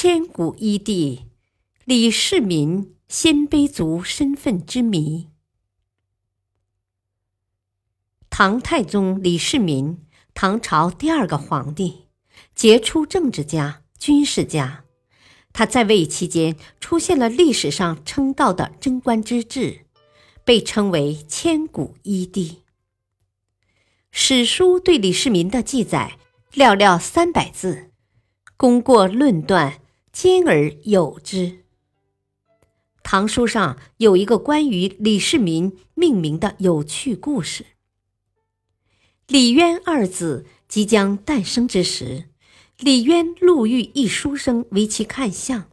千古一帝李世民鲜卑族身份之谜。唐太宗李世民，唐朝第二个皇帝，杰出政治家、军事家。他在位期间出现了历史上称道的贞观之治，被称为千古一帝。史书对李世民的记载寥寥三百字。功过论断，兼而有之。唐书上有一个关于李世民命名的有趣故事。李渊二子即将诞生之时，李渊路遇一书生为其看相，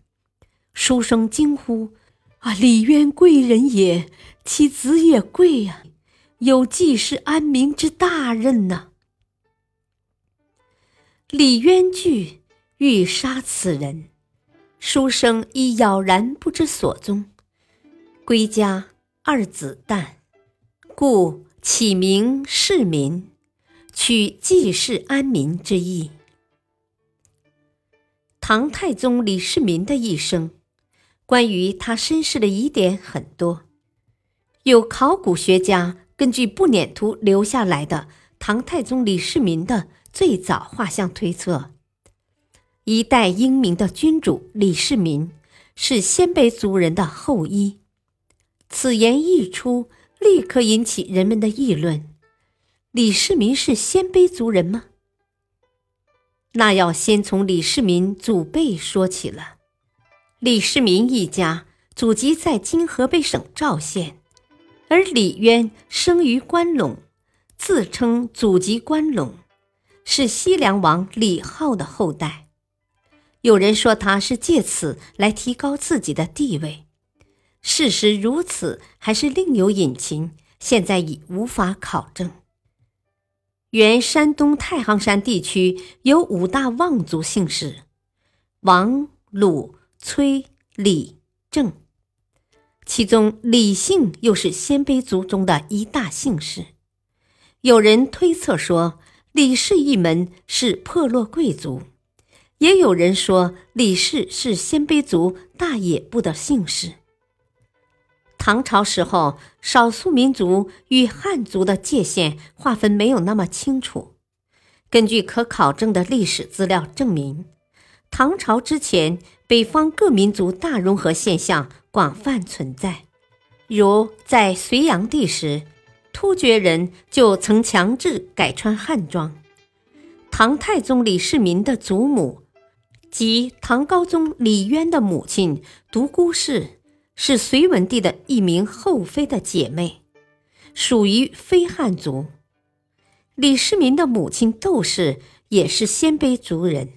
书生惊呼：“啊，李渊贵人也，其子也贵呀，有济世安民之大任呢。”李渊惧。欲杀此人，书生已杳然不知所踪。归家，二子诞，故起名世民，取济世安民之意。唐太宗李世民的一生，关于他身世的疑点很多。有考古学家根据不辇图留下来的唐太宗李世民的最早画像推测。一代英明的君主李世民是鲜卑族人的后裔，此言一出，立刻引起人们的议论。李世民是鲜卑族人吗？那要先从李世民祖辈说起了。李世民一家祖籍在今河北省赵县，而李渊生于关陇，自称祖籍关陇，是西凉王李浩的后代。有人说他是借此来提高自己的地位，事实如此还是另有隐情，现在已无法考证。原山东太行山地区有五大望族姓氏：王、鲁、崔、李、郑，其中李姓又是鲜卑族中的一大姓氏。有人推测说，李氏一门是破落贵族。也有人说李氏是鲜卑族大野部的姓氏。唐朝时候，少数民族与汉族的界限划分没有那么清楚。根据可考证的历史资料证明，唐朝之前，北方各民族大融合现象广泛存在。如在隋炀帝时，突厥人就曾强制改穿汉装。唐太宗李世民的祖母。即唐高宗李渊的母亲独孤氏是隋文帝的一名后妃的姐妹，属于非汉族。李世民的母亲窦氏也是鲜卑族人，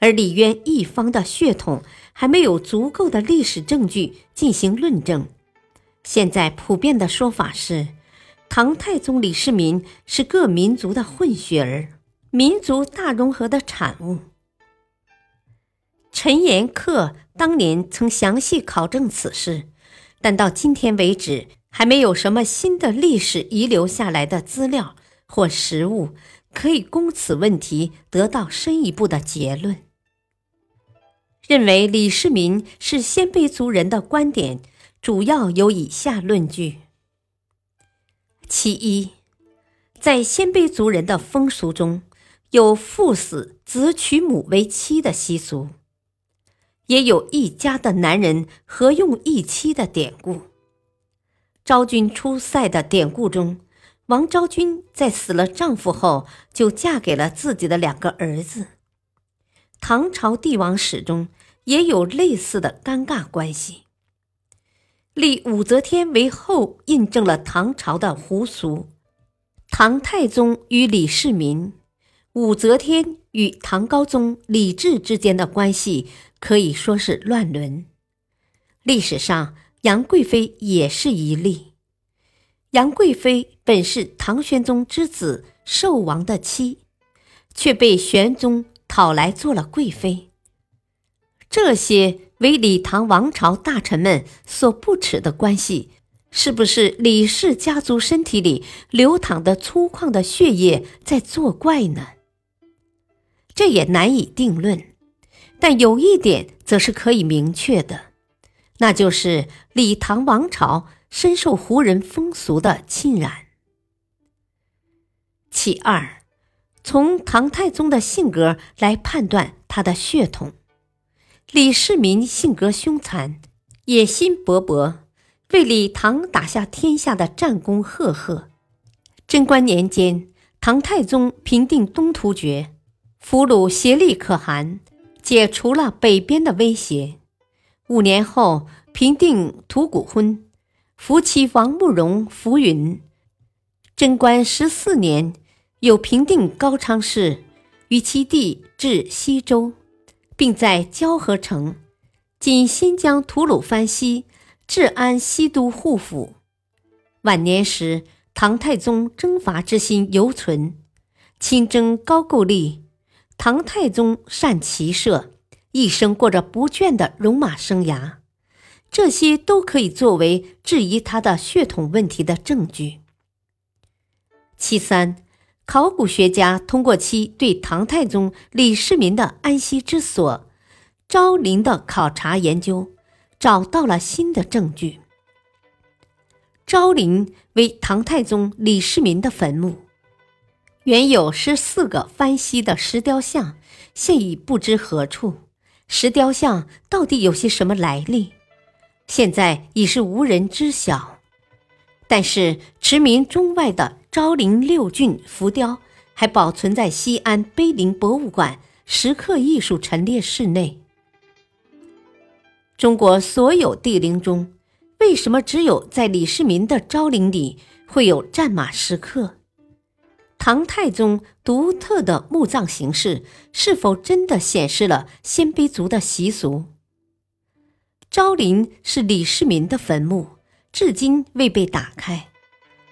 而李渊一方的血统还没有足够的历史证据进行论证。现在普遍的说法是，唐太宗李世民是各民族的混血儿，民族大融合的产物。陈寅恪当年曾详细考证此事，但到今天为止，还没有什么新的历史遗留下来的资料或实物可以供此问题得到深一步的结论。认为李世民是鲜卑族人的观点，主要有以下论据：其一，在鲜卑族人的风俗中有父死子娶母为妻的习俗。也有一家的男人合用一妻的典故。昭君出塞的典故中，王昭君在死了丈夫后，就嫁给了自己的两个儿子。唐朝帝王史中也有类似的尴尬关系。立武则天为后，印证了唐朝的胡俗。唐太宗与李世民。武则天与唐高宗李治之间的关系可以说是乱伦。历史上，杨贵妃也是一例。杨贵妃本是唐玄宗之子寿王的妻，却被玄宗讨来做了贵妃。这些为李唐王朝大臣们所不齿的关系。是不是李氏家族身体里流淌的粗犷的血液在作怪呢？这也难以定论。但有一点则是可以明确的，那就是李唐王朝深受胡人风俗的浸染。其二，从唐太宗的性格来判断他的血统，李世民性格凶残，野心勃勃。为李唐打下天下的战功赫赫。贞观年间，唐太宗平定东突厥，俘虏协力可汗，解除了北边的威胁。五年后，平定吐谷浑，扶其王慕容浮云。贞观十四年，又平定高昌市，与其弟至西周，并在交河城（今新疆吐鲁番西）。治安西都护府。晚年时，唐太宗征伐之心犹存，亲征高句丽。唐太宗善骑射，一生过着不倦的戎马生涯。这些都可以作为质疑他的血统问题的证据。其三，考古学家通过其对唐太宗李世民的安息之所昭陵的考察研究。找到了新的证据。昭陵为唐太宗李世民的坟墓，原有十四个翻西的石雕像，现已不知何处。石雕像到底有些什么来历？现在已是无人知晓。但是驰名中外的昭陵六骏浮雕，还保存在西安碑林博物馆石刻艺术陈列室内。中国所有帝陵中，为什么只有在李世民的昭陵里会有战马石刻？唐太宗独特的墓葬形式是否真的显示了鲜卑族的习俗？昭陵是李世民的坟墓，至今未被打开。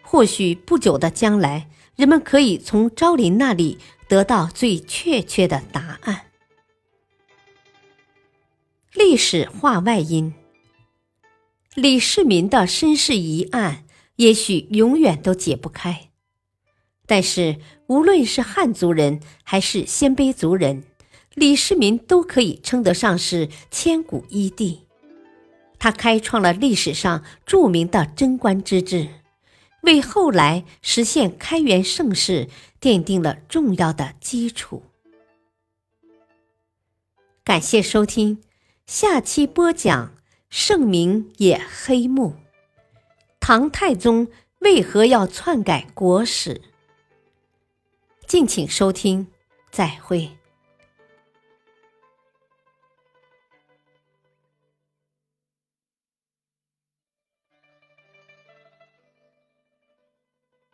或许不久的将来，人们可以从昭陵那里得到最确切的答案。历史话外音：李世民的身世疑案也许永远都解不开，但是无论是汉族人还是鲜卑族人，李世民都可以称得上是千古一帝。他开创了历史上著名的贞观之治，为后来实现开元盛世奠定了重要的基础。感谢收听。下期播讲圣明也黑幕，唐太宗为何要篡改国史？敬请收听，再会。